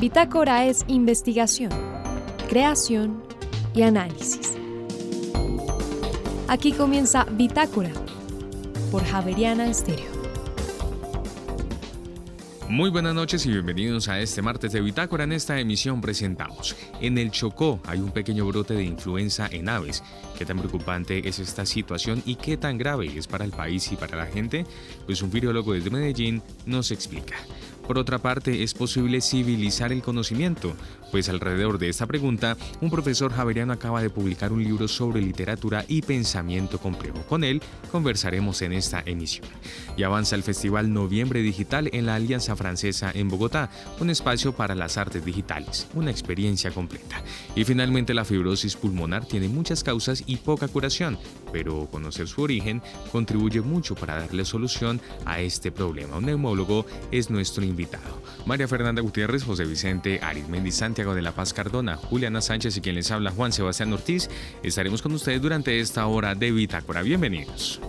Bitácora es investigación, creación y análisis. Aquí comienza Bitácora por Javeriana Estéreo. Muy buenas noches y bienvenidos a este martes de Bitácora. En esta emisión presentamos. En el Chocó hay un pequeño brote de influenza en aves. ¿Qué tan preocupante es esta situación y qué tan grave es para el país y para la gente? Pues un virologo desde Medellín nos explica. Por otra parte, ¿es posible civilizar el conocimiento? Pues alrededor de esta pregunta, un profesor javeriano acaba de publicar un libro sobre literatura y pensamiento complejo. Con él conversaremos en esta emisión. Y avanza el Festival Noviembre Digital en la Alianza Francesa en Bogotá, un espacio para las artes digitales, una experiencia completa. Y finalmente la fibrosis pulmonar tiene muchas causas y poca curación, pero conocer su origen contribuye mucho para darle solución a este problema. Un neumólogo es nuestro invitado María Fernanda Gutiérrez, José Vicente Arizmendi, Santiago de la Paz Cardona, Juliana Sánchez y quien les habla Juan Sebastián Ortiz. Estaremos con ustedes durante esta hora de Bitácora. Bienvenidos.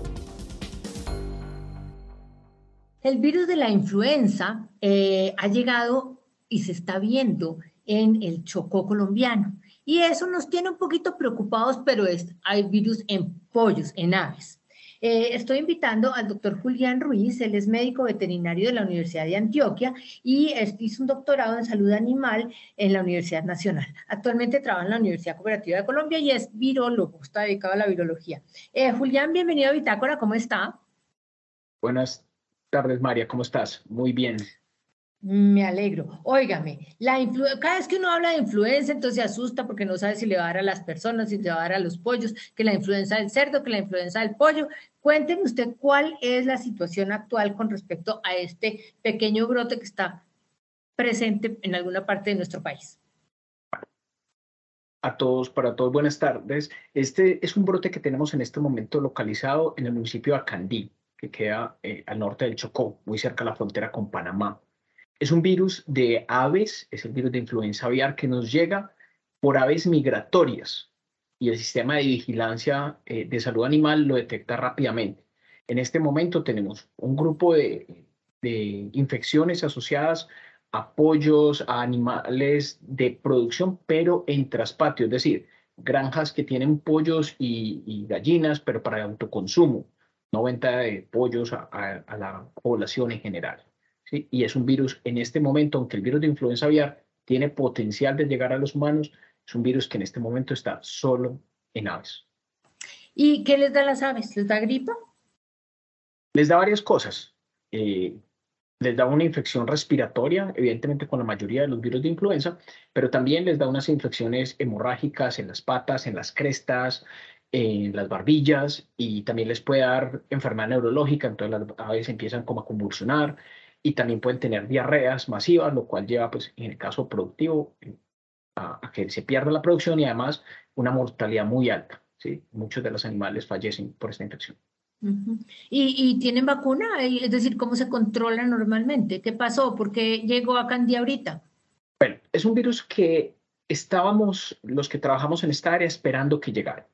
El virus de la influenza eh, ha llegado y se está viendo en el Chocó colombiano. Y eso nos tiene un poquito preocupados, pero es, hay virus en pollos, en aves. Eh, estoy invitando al doctor Julián Ruiz, él es médico veterinario de la Universidad de Antioquia y hizo un doctorado en salud animal en la Universidad Nacional. Actualmente trabaja en la Universidad Cooperativa de Colombia y es virólogo, está dedicado a la virología. Eh, Julián, bienvenido a Bitácora, ¿cómo está? Buenas tardes, María, ¿cómo estás? Muy bien. Me alegro. Óigame, la cada vez que uno habla de influenza, entonces se asusta porque no sabe si le va a dar a las personas, si le va a dar a los pollos, que la influenza del cerdo, que la influenza del pollo. Cuénteme usted cuál es la situación actual con respecto a este pequeño brote que está presente en alguna parte de nuestro país. A todos, para todos, buenas tardes. Este es un brote que tenemos en este momento localizado en el municipio de Acandí, que queda eh, al norte del Chocó, muy cerca de la frontera con Panamá. Es un virus de aves, es el virus de influenza aviar que nos llega por aves migratorias y el sistema de vigilancia eh, de salud animal lo detecta rápidamente. En este momento tenemos un grupo de, infecciones asociadas a pollos, a animales de producción, pero en traspatio, es decir, granjas que tienen pollos y, gallinas, pero para autoconsumo, no venta de pollos a la población en general. Y es un virus, en este momento, aunque el virus de influenza aviar tiene potencial de llegar a los humanos, es un virus que en este momento está solo en aves. ¿Y qué les da a las aves? ¿Les da gripa? Les da varias cosas. Eh, les da una infección respiratoria, evidentemente con la mayoría de los virus de influenza, pero también les da unas infecciones hemorrágicas en las patas, en las crestas, en las barbillas y también les puede dar enfermedad neurológica, entonces las aves empiezan como a convulsionar, y también pueden tener diarreas masivas, lo cual lleva, pues, en el caso productivo, a, que se pierda la producción y además una mortalidad muy alta. ¿sí? Muchos de los animales fallecen por esta infección. ¿Y, tienen vacuna? Es decir, ¿cómo se controla normalmente? ¿Qué pasó? ¿Por qué llegó a Candí ahorita? Bueno, es un virus que estábamos, los que trabajamos en esta área, esperando que llegara.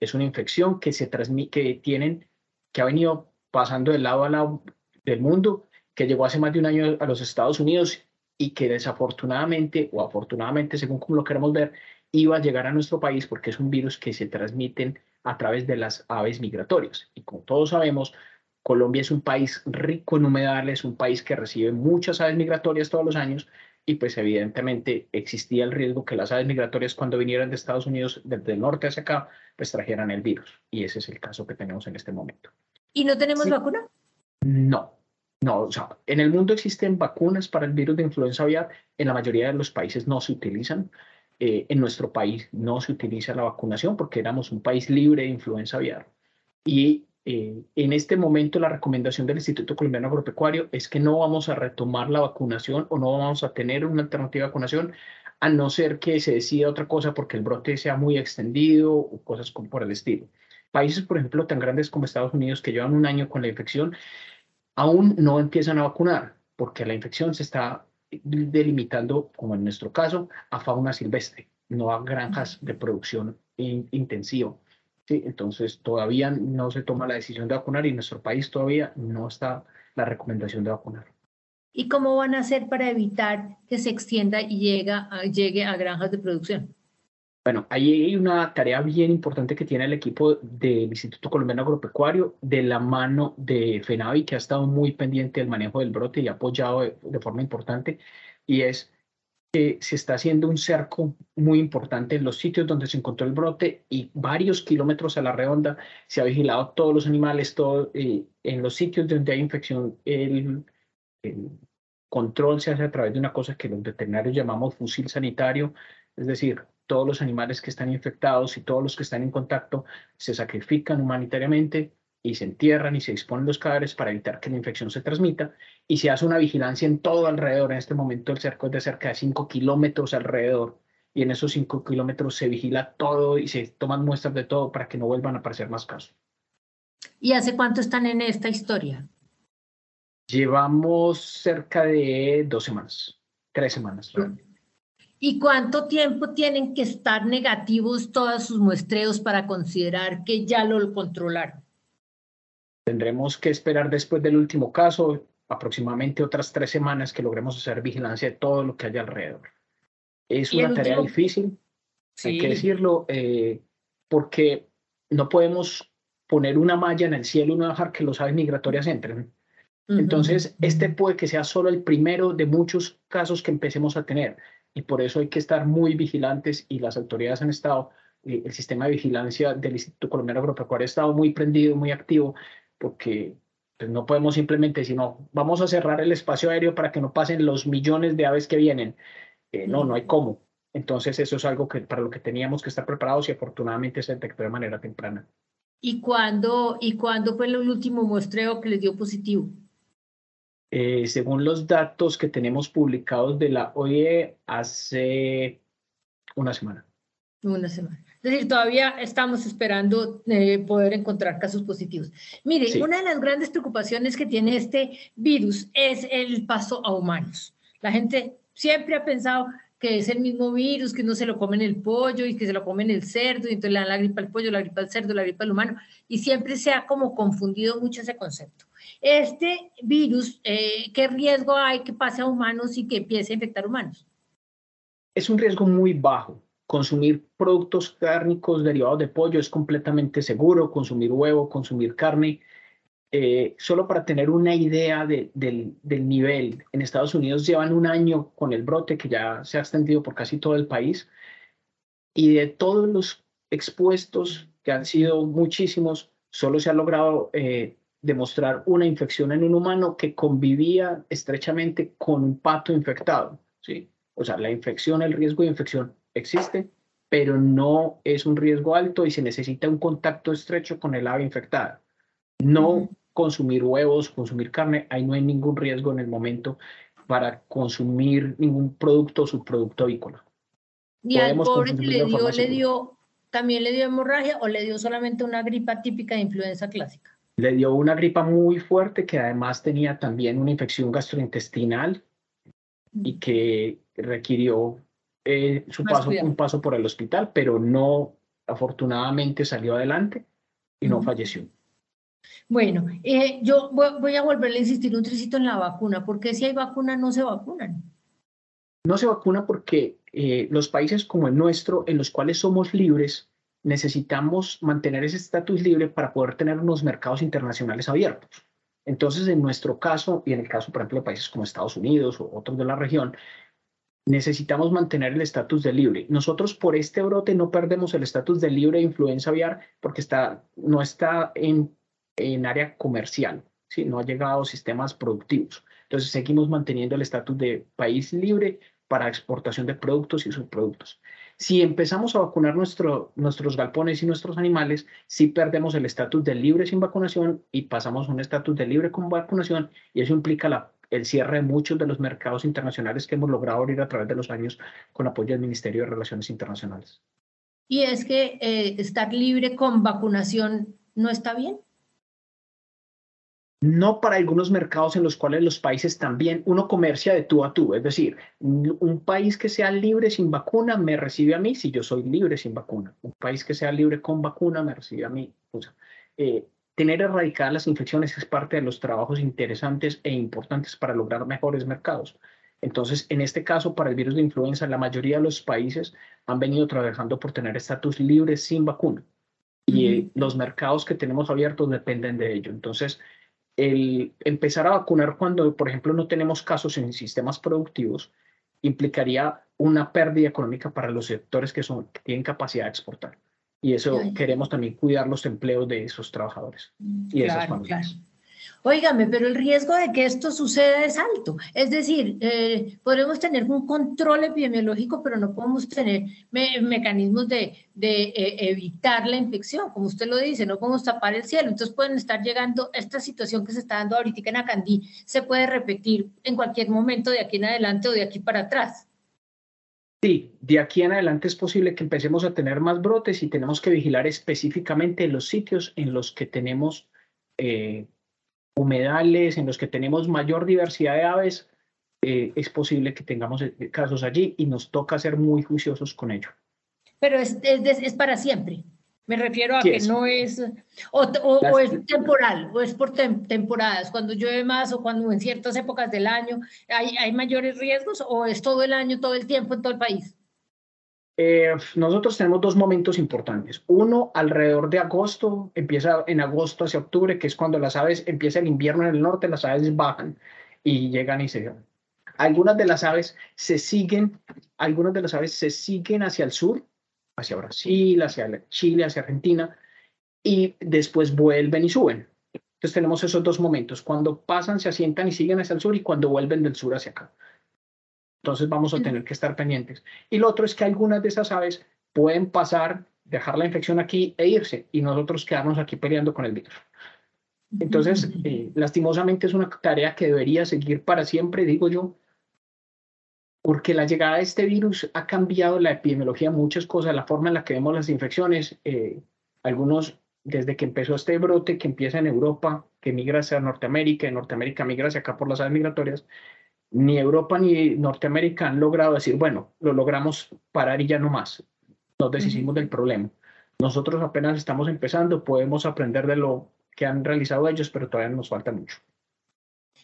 Es una infección que se transmite, que tienen, que ha venido pasando de lado a lado del mundo que llegó hace más de un año a los Estados Unidos y que desafortunadamente o afortunadamente, según como lo queremos ver, iba a llegar a nuestro país porque es un virus que se transmiten a través de las aves migratorias. Y como todos sabemos, Colombia es un país rico en humedales, un país que recibe muchas aves migratorias todos los años y pues evidentemente existía el riesgo que las aves migratorias cuando vinieran de Estados Unidos desde el norte hacia acá, pues trajeran el virus. Y ese es el caso que tenemos en este momento. ¿Y no tenemos vacuna? No, no, o sea, en el mundo existen vacunas para el virus de influenza aviar, en la mayoría de los países no se utilizan. Eh, en nuestro país no se utiliza la vacunación porque éramos un país libre de influenza aviar. Y eh, en este momento la recomendación del Instituto Colombiano Agropecuario es que no vamos a retomar la vacunación o no vamos a tener una alternativa de vacunación a no ser que se decida otra cosa porque el brote sea muy extendido o cosas por el estilo. Países, por ejemplo, tan grandes como Estados Unidos que llevan un año con la infección, aún no empiezan a vacunar porque la infección se está delimitando, como en nuestro caso, a fauna silvestre, no a granjas de producción intensiva. ¿sí? Entonces, todavía no se toma la decisión de vacunar y en nuestro país todavía no está la recomendación de vacunar. ¿Y cómo van a hacer para evitar que se extienda y llegue a granjas de producción? Bueno, ahí hay una tarea bien importante que tiene el equipo del Instituto Colombiano Agropecuario de la mano de FENAVI, que ha estado muy pendiente del manejo del brote y ha apoyado de, forma importante, y es que se está haciendo un cerco muy importante en los sitios donde se encontró el brote y varios kilómetros a la redonda se ha vigilado todos los animales, todo, eh, en los sitios donde hay infección, el, el control se hace a través de una cosa que los veterinarios llamamos fusil sanitario, es decir, todos los animales que están infectados y todos los que están en contacto se sacrifican humanitariamente y se entierran y se disponen los cadáveres para evitar que la infección se transmita y se hace una vigilancia en todo alrededor. En este momento el cerco es de cerca de 5 kilómetros alrededor y en esos 5 kilómetros se vigila todo y se toman muestras de todo para que no vuelvan a aparecer más casos. ¿Y hace cuánto están en esta historia? Llevamos cerca de dos semanas, tres semanas. ¿Y cuánto tiempo tienen que estar negativos todos sus muestreos para considerar que ya lo controlaron? Tendremos que esperar después del último caso aproximadamente otras tres semanas que logremos hacer vigilancia de todo lo que haya alrededor. Es una tarea difícil, hay que decirlo, eh, porque no podemos poner una malla en el cielo y no dejar que los aves migratorias entren. Entonces, este puede que sea solo el primero de muchos casos que empecemos a tener y por eso hay que estar muy vigilantes y las autoridades han estado, eh, el sistema de vigilancia del Instituto Colombiano Agropecuario ha estado muy prendido, muy activo, porque pues, no podemos simplemente decir, no, vamos a cerrar el espacio aéreo para que no pasen los millones de aves que vienen. Eh, no, no hay cómo. Entonces eso es algo que para lo que teníamos que estar preparados y afortunadamente se detectó de manera temprana. ¿Y cuándo, ¿Y cuándo fue el último muestreo que les dio positivo? Eh, según los datos que tenemos publicados de la OIE hace una semana. Una semana. Es decir, todavía estamos esperando eh, poder encontrar casos positivos. Mire, una de las grandes preocupaciones que tiene este virus es el paso a humanos. La gente siempre ha pensado que es el mismo virus, que no se lo comen el pollo y que se lo comen el cerdo, y entonces le dan la gripa al pollo, la gripa al cerdo, la gripa al humano, y siempre se ha como confundido mucho ese concepto. Este virus, eh, ¿qué riesgo hay que pase a humanos y que empiece a infectar humanos? Es un riesgo muy bajo. Consumir productos cárnicos derivados de pollo es completamente seguro, consumir huevo, consumir carne. Eh, solo para tener una idea del, del nivel, en Estados Unidos llevan un año con el brote que ya se ha extendido por casi todo el país y de todos los expuestos, que han sido muchísimos, solo se ha logrado eh, demostrar una infección en un humano que convivía estrechamente con un pato infectado. ¿sí? O sea, la infección, el riesgo de infección existe, pero no es un riesgo alto y se necesita un contacto estrecho con el ave infectada. No consumir huevos, consumir carne, ahí no hay ningún riesgo en el momento para consumir ningún producto o subproducto avícola. ¿Y al pobre que le dio, le dio, también le dio hemorragia o le dio solamente una gripa típica de influenza clásica? Le dio una gripa muy fuerte que además tenía también una infección gastrointestinal y que requirió eh, su paso, un paso por el hospital, pero no, afortunadamente salió adelante y no falleció. Bueno, eh, yo voy, a volverle a insistir un tricito en la vacuna. ¿Por qué si hay vacuna no se vacunan? No se vacuna porque eh, los países como el nuestro, en los cuales somos libres, necesitamos mantener ese estatus libre para poder tener unos mercados internacionales abiertos. Entonces, en nuestro caso, y en el caso, por ejemplo, de países como Estados Unidos o otros de la región, necesitamos mantener el estatus de libre. Nosotros por este brote no perdemos el estatus de libre de influenza aviar porque está, no está en, en área comercial, ¿sí? no ha llegado a sistemas productivos. Entonces seguimos manteniendo el estatus de país libre para exportación de productos y subproductos. Si empezamos a vacunar nuestro, nuestros galpones y nuestros animales, sí perdemos el estatus de libre sin vacunación y pasamos a un estatus de libre con vacunación y eso implica el cierre de muchos de los mercados internacionales que hemos logrado abrir a través de los años con apoyo del Ministerio de Relaciones Internacionales. Y es que eh, estar libre con vacunación no está bien no para algunos mercados en los cuales los países también, uno comercia de tú a tú, es decir, un país que sea libre sin vacuna me recibe a mí si yo soy libre sin vacuna, un país que sea libre con vacuna me recibe a mí. Eh, tener erradicadas las infecciones es parte de los trabajos interesantes e importantes para lograr mejores mercados. Entonces, en este caso, para el virus de influenza, la mayoría de los países han venido trabajando por tener estatus libre sin vacuna. Y los mercados que tenemos abiertos dependen de ello. Entonces, el empezar a vacunar cuando, por ejemplo, no tenemos casos en sistemas productivos, implicaría una pérdida económica para los sectores que, son, que tienen capacidad de exportar. Y eso queremos también cuidar los empleos de esos trabajadores y de esas familias. Óigame, pero el riesgo de que esto suceda es alto. Es decir, eh, podemos tener un control epidemiológico, pero no podemos tener mecanismos de, eh, evitar la infección, como usted lo dice, no podemos tapar el cielo. Entonces pueden estar llegando, esta situación que se está dando ahorita en Acandí se puede repetir en cualquier momento de aquí en adelante o de aquí para atrás. Sí, de aquí en adelante es posible que empecemos a tener más brotes y tenemos que vigilar específicamente los sitios en los que tenemos eh, humedales, en los que tenemos mayor diversidad de aves. Eh, es posible que tengamos eh, casos allí y nos toca ser muy juiciosos con ello. Pero es, es, para siempre. Me refiero a que no es o, o, es temporal, o es por temporadas, cuando llueve más o cuando en ciertas épocas del año hay, hay mayores riesgos, o es todo el año, todo el tiempo en todo el país. Eh, nosotros tenemos dos momentos importantes. Uno, alrededor de agosto, empieza en agosto hacia octubre, que es cuando las aves, empieza el invierno en el norte, las aves bajan y llegan y se van. Algunas de las aves se siguen, algunas de las aves se siguen hacia el sur, hacia Brasil, hacia Chile, hacia Argentina, y después vuelven y suben. Entonces tenemos esos dos momentos, cuando pasan, se asientan y siguen hacia el sur y cuando vuelven del sur hacia acá. Entonces vamos a tener que estar pendientes. Y lo otro es que algunas de esas aves pueden pasar, dejar la infección aquí e irse y nosotros quedarnos aquí peleando con el virus. Entonces, eh, lastimosamente es una tarea que debería seguir para siempre, digo yo, porque la llegada de este virus ha cambiado la epidemiología, muchas cosas, la forma en la que vemos las infecciones. Eh, algunos, desde que empezó este brote que empieza en Europa, que migra hacia Norteamérica, en Norteamérica migra hacia acá por las aves migratorias, ni Europa ni Norteamérica han logrado decir, bueno, lo logramos parar y ya no más. Nos deshicimos del problema. Nosotros apenas estamos empezando, podemos aprender de lo que han realizado ellos, pero todavía nos falta mucho.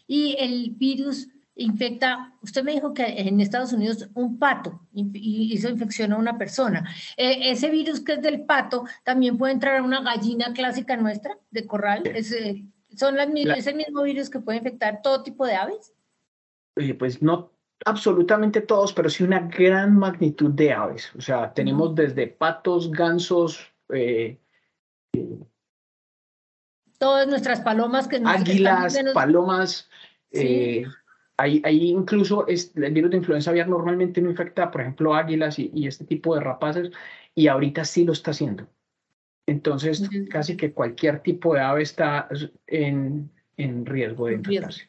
Y el virus infecta, usted me dijo que en Estados Unidos un pato y eso infecciona a una persona. Eh, ese virus que es del pato también puede entrar a una gallina clásica nuestra de corral. Es, ¿Son las, ¿Es el mismo virus que puede infectar todo tipo de aves? Eh, pues no absolutamente todos, pero sí una gran magnitud de aves. O sea, tenemos desde patos, gansos, eh, todas nuestras palomas que águilas, palomas. Eh, Ahí, incluso es, el virus de influenza aviar normalmente no infecta, por ejemplo, águilas y, este tipo de rapaces, y ahorita sí lo está haciendo. Entonces, casi que cualquier tipo de ave está en, en riesgo de infectarse.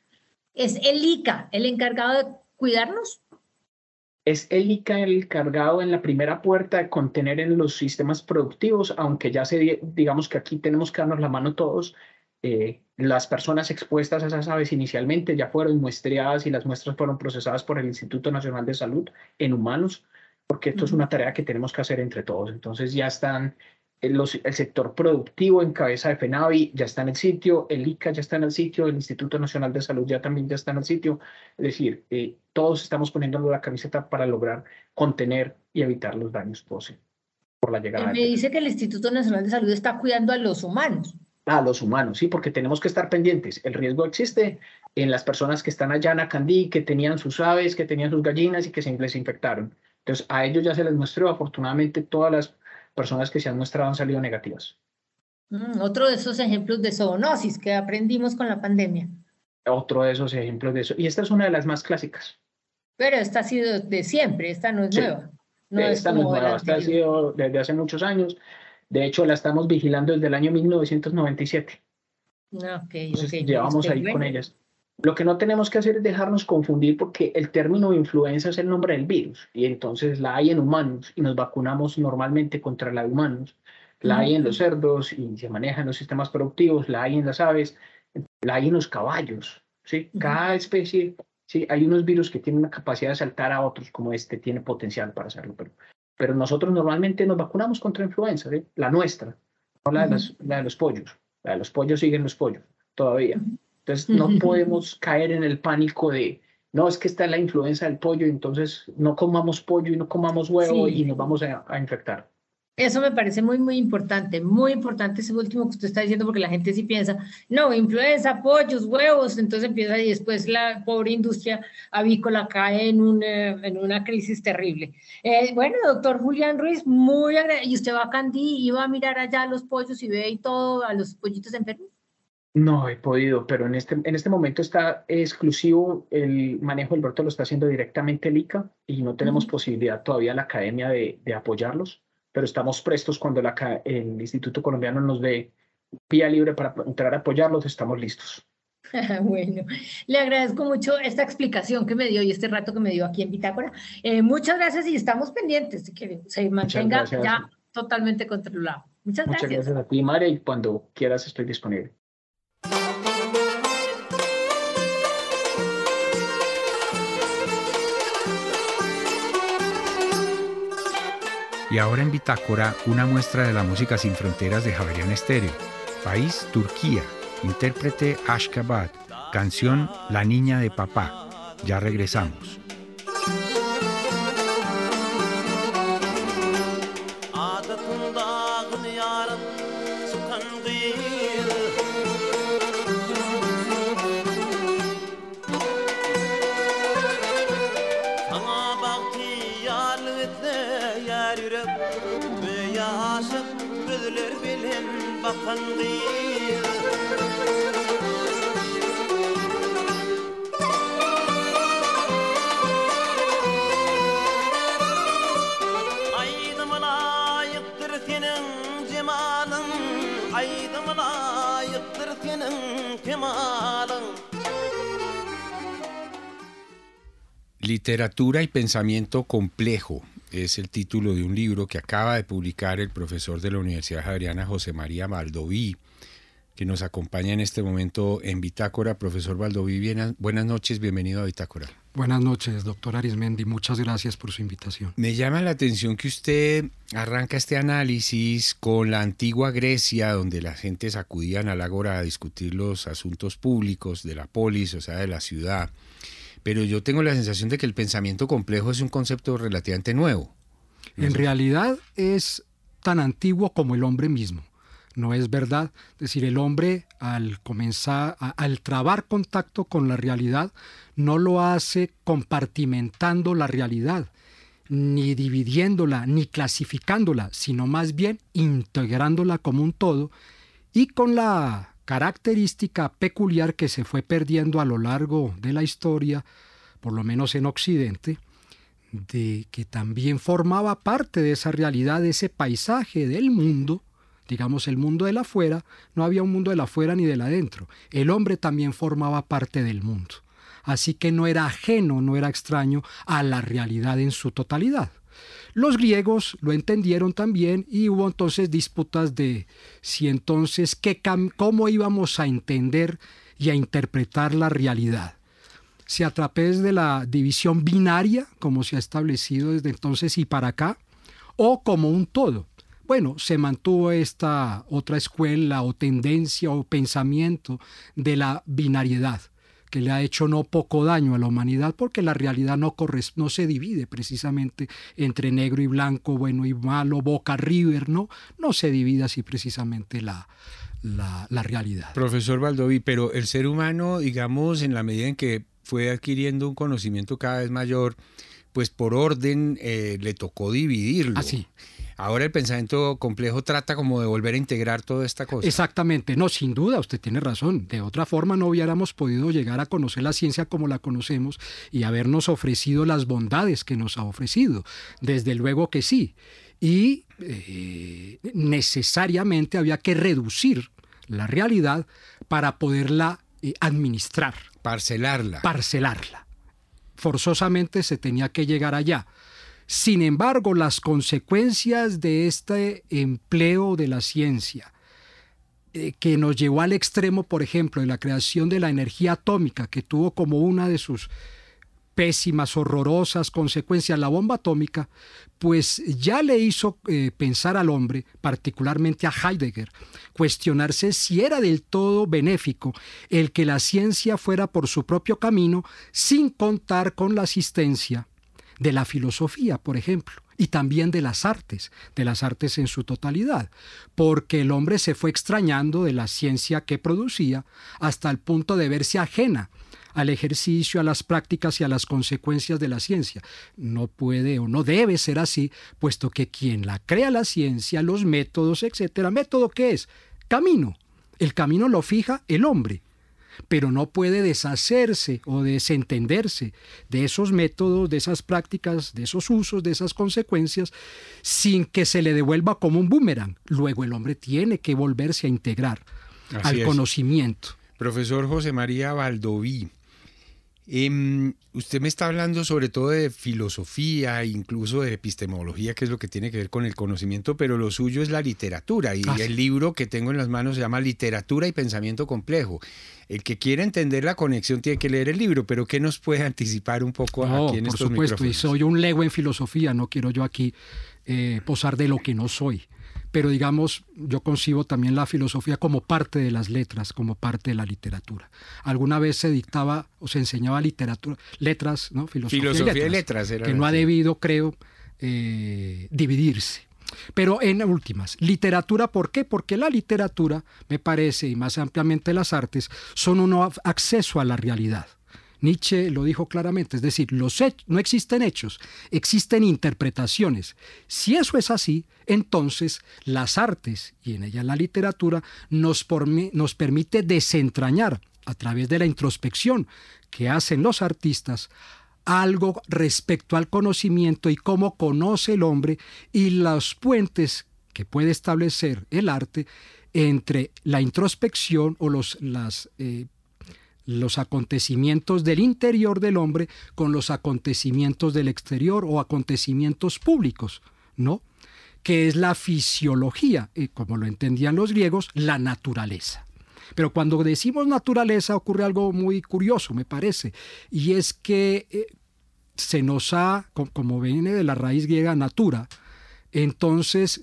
¿Es el ICA el encargado de cuidarnos? Es el ICA el encargado en la primera puerta de contener en los sistemas productivos, aunque ya se, digamos que aquí tenemos que darnos la mano todos, eh, las personas expuestas a esas aves inicialmente ya fueron muestreadas y las muestras fueron procesadas por el Instituto Nacional de Salud en humanos, porque esto es una tarea que tenemos que hacer entre todos. Entonces ya están los, el sector productivo en cabeza de FENAVI ya está en el sitio, el ICA ya está en el sitio, el Instituto Nacional de Salud ya también ya está en el sitio. Es decir, eh, todos estamos poniéndolo la camiseta para lograr contener y evitar los daños posibles por la llegada. Me dice que el Instituto Nacional de Salud está cuidando a los humanos a los humanos, sí, porque tenemos que estar pendientes. El riesgo existe en las personas que están allá en Acandí, que tenían sus aves, que tenían sus gallinas y que se les infectaron. Entonces, a ellos ya se les mostró, afortunadamente, todas las personas que se han mostrado han salido negativas. Mm, otro de esos ejemplos de zoonosis que aprendimos con la pandemia. Otro de esos ejemplos de eso. Y esta es una de las más clásicas. Pero esta ha sido de siempre, esta no es nueva. No esta no es nueva, esta ha sido desde hace muchos años. De hecho, la estamos vigilando desde el año 1997. Okay, llevamos ahí con ellas. Lo que no tenemos que hacer es dejarnos confundir porque el término influenza es el nombre del virus y entonces la hay en humanos y nos vacunamos normalmente contra la de humanos. La hay en los cerdos y se maneja en los sistemas productivos, la hay en las aves, la hay en los caballos. ¿sí? Cada especie, ¿sí? hay unos virus que tienen la capacidad de saltar a otros, como este tiene potencial para hacerlo, pero pero nosotros normalmente nos vacunamos contra influenza, la nuestra, no la de, los pollos. Los pollos siguen los pollos todavía. Entonces no podemos caer en el pánico de, no, es que está la influencia del pollo, entonces no comamos pollo y no comamos huevo y nos vamos a, a infectar. Eso me parece muy, muy importante, muy importante ese último que usted está diciendo, porque la gente sí piensa, no, influenza, pollos, huevos, entonces empieza y después la pobre industria avícola cae en, un, eh, en una crisis terrible. Eh, bueno, doctor Julián Ruiz, muy agradecido. ¿Y usted va a Candí y va a mirar allá a los pollos y ve y todo, a los pollitos enfermos? No he podido, pero en este, en este momento está exclusivo el manejo del brote, lo está haciendo directamente el ICA y no tenemos posibilidad todavía la academia de, de apoyarlos pero estamos prestos cuando la, el Instituto Colombiano nos dé vía libre para entrar a apoyarlos, estamos listos. bueno, le agradezco mucho esta explicación que me dio y este rato que me dio aquí en Bitácora. Eh, muchas gracias y estamos pendientes de que se mantenga ya totalmente controlado. Muchas gracias. Muchas gracias a ti, María, y cuando quieras estoy disponible. Y ahora en Bitácora, una muestra de la música sin fronteras de Javerian Estéreo. País, Turquía. Intérprete Ashkabad. Canción La Niña de Papá. Ya regresamos. Literatura y pensamiento complejo es el título de un libro que acaba de publicar el profesor de la Universidad Javeriana José María Valdoví, que nos acompaña en este momento en Bitácora. Profesor Valdoví, buenas noches, bienvenido a Bitácora. Buenas noches, doctor Arismendi, muchas gracias por su invitación. Me llama la atención que usted arranca este análisis con la antigua Grecia, donde las gentes acudían al ágora a discutir los asuntos públicos de la polis, o sea, de la ciudad pero yo tengo la sensación de que el pensamiento complejo es un concepto relativamente nuevo. En realidad es tan antiguo como el hombre mismo. No es verdad. Es decir, el hombre al comenzar, al trabar contacto con la realidad, no lo hace compartimentando la realidad, ni dividiéndola, ni clasificándola, sino más bien integrándola como un todo y con la característica peculiar que se fue perdiendo a lo largo de la historia, por lo menos en Occidente, de que también formaba parte de esa realidad, de ese paisaje del mundo, digamos el mundo del afuera, no había un mundo del afuera ni del adentro, el hombre también formaba parte del mundo, así que no era ajeno, no era extraño a la realidad en su totalidad. Los griegos lo entendieron también y hubo entonces disputas de si entonces qué, cómo íbamos a entender y a interpretar la realidad. Si a través de la división binaria, como se ha establecido desde entonces y para acá, o como un todo. Bueno, se mantuvo esta otra escuela o tendencia o pensamiento de la binariedad que le ha hecho no poco daño a la humanidad porque la realidad no, no se divide precisamente entre negro y blanco, bueno y malo, Boca River, no, no se divide así precisamente la, la, realidad. Profesor Valdoví, pero el ser humano, digamos, en la medida en que fue adquiriendo un conocimiento cada vez mayor, pues por orden eh, le tocó dividirlo. Así. Ahora el pensamiento complejo trata como de volver a integrar toda esta cosa. Exactamente, no, sin duda, usted tiene razón. De otra forma no hubiéramos podido llegar a conocer la ciencia como la conocemos y habernos ofrecido las bondades que nos ha ofrecido. Desde luego que sí. Y eh, necesariamente había que reducir la realidad para poderla eh, administrar. Parcelarla. Parcelarla. Forzosamente se tenía que llegar allá. Sin embargo, las consecuencias de este empleo de la ciencia, eh, que nos llevó al extremo, por ejemplo, de la creación de la energía atómica, que tuvo como una de sus pésimas, horrorosas consecuencias la bomba atómica, pues ya le hizo eh, pensar al hombre, particularmente a Heidegger, cuestionarse si era del todo benéfico el que la ciencia fuera por su propio camino sin contar con la asistencia de la filosofía, por ejemplo, y también de las artes, de las artes en su totalidad, porque el hombre se fue extrañando de la ciencia que producía hasta el punto de verse ajena al ejercicio, a las prácticas y a las consecuencias de la ciencia. No puede o no debe ser así, puesto que quien la crea la ciencia, los métodos, etcétera, método qué es? Camino. El camino lo fija el hombre pero no puede deshacerse o desentenderse de esos métodos, de esas prácticas, de esos usos, de esas consecuencias, sin que se le devuelva como un boomerang. Luego el hombre tiene que volverse a integrar al conocimiento. Profesor José María Valdoví, Em, usted me está hablando sobre todo de filosofía, incluso de epistemología, que es lo que tiene que ver con el conocimiento, pero lo suyo es la literatura. Y ah, el libro que tengo en las manos se llama Literatura y Pensamiento Complejo. El que quiera entender la conexión tiene que leer el libro, pero ¿qué nos puede anticipar un poco aquí en por supuesto, y soy un lego en filosofía, no quiero yo aquí eh, posar de lo que no soy pero digamos, yo concibo también la filosofía como parte de las letras, como parte de la literatura. Alguna vez se dictaba o se enseñaba literatura, letras, ¿no? Filosofía, y letras, que no ha debido, creo, eh, dividirse. Pero en últimas, literatura, ¿por qué? Porque la literatura, me parece, y más ampliamente las artes, son un acceso a la realidad. Nietzsche lo dijo claramente, es decir, los no existen hechos, existen interpretaciones. Si eso es así, entonces las artes, y en ellas la literatura, nos, nos permite desentrañar a través de la introspección que hacen los artistas algo respecto al conocimiento y cómo conoce el hombre y los puentes que puede establecer el arte entre la introspección o los, las eh, los acontecimientos del interior del hombre con los acontecimientos del exterior o acontecimientos públicos, ¿no? Que es la fisiología, y como lo entendían los griegos, la naturaleza. Pero cuando decimos naturaleza ocurre algo muy curioso, me parece, y es que eh, se nos ha, como viene de la raíz griega natura, entonces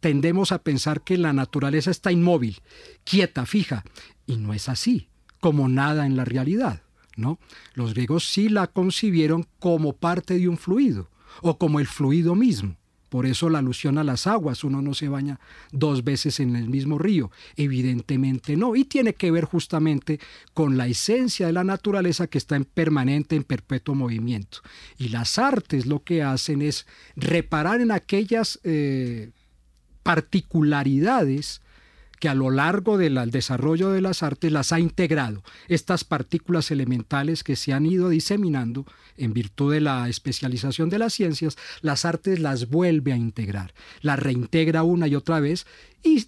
tendemos a pensar que la naturaleza está inmóvil, quieta, fija, y no es así como nada en la realidad. ¿no? Los griegos sí la concibieron como parte de un fluido o como el fluido mismo. Por eso la alusión a las aguas, uno no se baña dos veces en el mismo río, evidentemente no, y tiene que ver justamente con la esencia de la naturaleza que está en permanente, en perpetuo movimiento. Y las artes lo que hacen es reparar en aquellas eh, particularidades que a lo largo del desarrollo de las artes las ha integrado, estas partículas elementales que se han ido diseminando en virtud de la especialización de las ciencias, las artes las vuelve a integrar, las reintegra una y otra vez y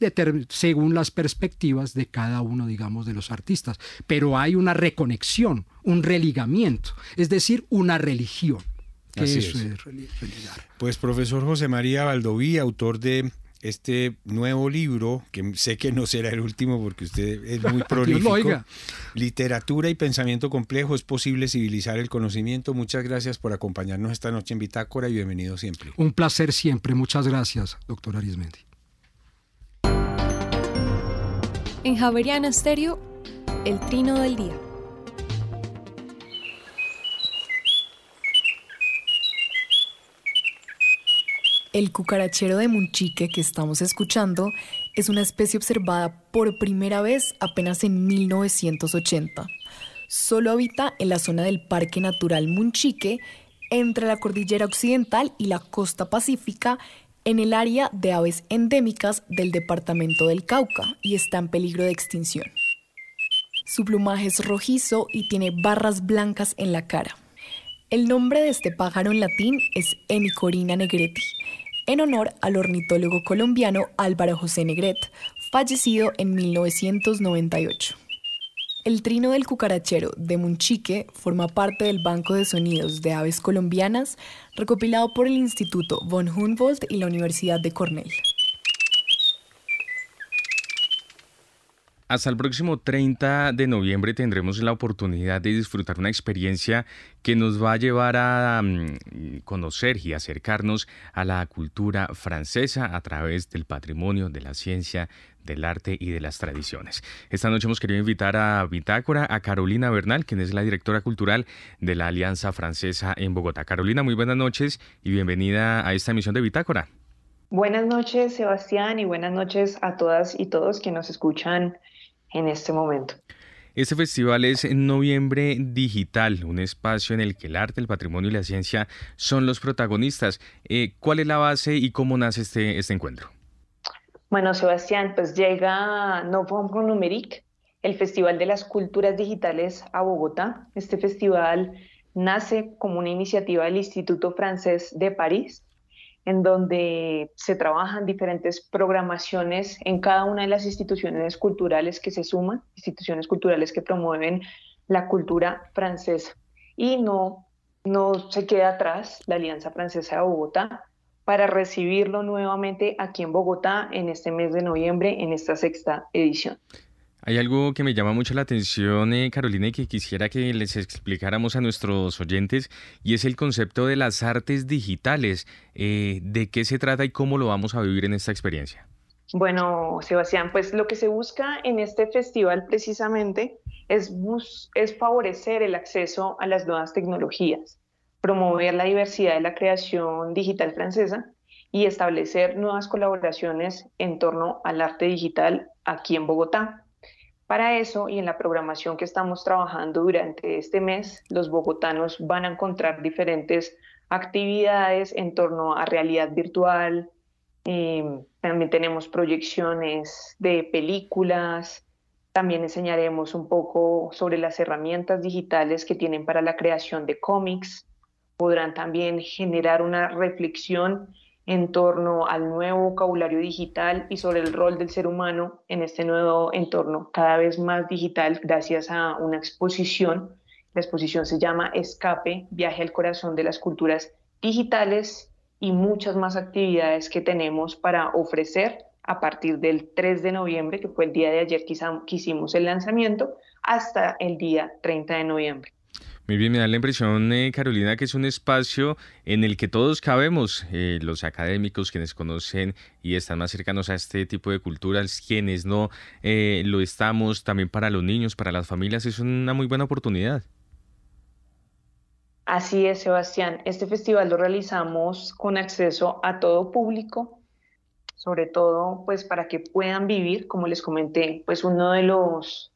según las perspectivas de cada uno, digamos, de los artistas. Pero hay una reconexión, un religamiento, es decir, una religión. Así es. Pues profesor José María Valdoví, autor de este nuevo libro, que sé que no será el último porque usted es muy prolífico. Literatura y pensamiento complejo, es posible civilizar el conocimiento. Muchas gracias por acompañarnos esta noche en Bitácora y bienvenido siempre. Un placer siempre. Muchas gracias, doctor Arismendi. En Javeriana Stereo, el trino del día. El cucarachero de Munchique que estamos escuchando es una especie observada por primera vez apenas en 1980. Solo habita en la zona del Parque Natural Munchique, entre la cordillera occidental y la costa pacífica, en el área de aves endémicas del departamento del Cauca y está en peligro de extinción. Su plumaje es rojizo y tiene barras blancas en la cara. El nombre de este pájaro en latín es Enicorina negretti en honor al ornitólogo colombiano Álvaro José Negret, fallecido en 1998. El trino del cucarachero de Munchique forma parte del Banco de Sonidos de Aves Colombianas recopilado por el Instituto von Humboldt y la Universidad de Cornell. Hasta el próximo 30 de noviembre tendremos la oportunidad de disfrutar una experiencia que nos va a llevar a mm, conocer y acercarnos a la cultura francesa a través del patrimonio, de la ciencia, del arte y de las tradiciones. Esta noche hemos querido invitar a Bitácora a Carolina Bernal, quien es la directora cultural de la Alianza Francesa en Bogotá. Carolina, muy buenas noches y bienvenida a esta emisión de Bitácora. Buenas noches, Sebastián, y buenas noches a todas y todos que nos escuchan en este momento. Este festival es en Noviembre Digital, un espacio en el que el arte, el patrimonio y la ciencia son los protagonistas. Eh, ¿Cuál es la base y cómo nace este, este encuentro? Bueno, Sebastián, pues llega Novembre Numérique, el Festival de las Culturas Digitales a Bogotá. Este festival nace como una iniciativa del Instituto Francés de París en donde se trabajan diferentes programaciones en cada una de las instituciones culturales que se suman, instituciones culturales que promueven la cultura francesa. Y no, no se queda atrás la Alianza Francesa de Bogotá para recibirlo nuevamente aquí en Bogotá en este mes de noviembre, en esta sexta edición. Hay algo que me llama mucho la atención, eh, Carolina, y que quisiera que les explicáramos a nuestros oyentes, y es el concepto de las artes digitales. Eh, ¿De qué se trata y cómo lo vamos a vivir en esta experiencia? Bueno, Sebastián, pues lo que se busca en este festival precisamente es, es favorecer el acceso a las nuevas tecnologías, promover la diversidad de la creación digital francesa y establecer nuevas colaboraciones en torno al arte digital aquí en Bogotá. Para eso y en la programación que estamos trabajando durante este mes, los bogotanos van a encontrar diferentes actividades en torno a realidad virtual. Em, también tenemos proyecciones de películas. También enseñaremos un poco sobre las herramientas digitales que tienen para la creación de cómics. Podrán también generar una reflexión en torno al nuevo vocabulario digital y sobre el rol del ser humano en este nuevo entorno cada vez más digital gracias a una exposición. La exposición se llama Escape, viaje al corazón de las culturas digitales y muchas más actividades que tenemos para ofrecer a partir del 3 de noviembre, que fue el día de ayer que hicimos el lanzamiento, hasta el día 30 de noviembre. Muy bien, me da la impresión, eh, Carolina, que es un espacio en el que todos cabemos, eh, los académicos, quienes conocen y están más cercanos a este tipo de culturas, quienes no eh, lo estamos, también para los niños, para las familias, es una muy buena oportunidad. Así es, Sebastián. Este festival lo realizamos con acceso a todo público, sobre todo pues para que puedan vivir, como les comenté, pues uno de los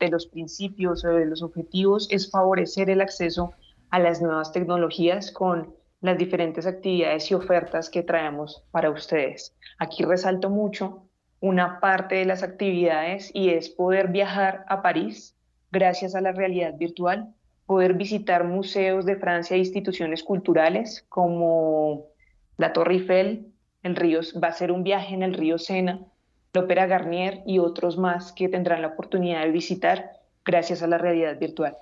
de los principios o de los objetivos es favorecer el acceso a las nuevas tecnologías con las diferentes actividades y ofertas que traemos para ustedes. Aquí resalto mucho una parte de las actividades y es poder viajar a París gracias a la realidad virtual, poder visitar museos de Francia e instituciones culturales como la Torre Eiffel, el río, va a ser un viaje en el río Sena, la Ópera Garnier y otros más que tendrán la oportunidad de visitar gracias a la realidad virtual.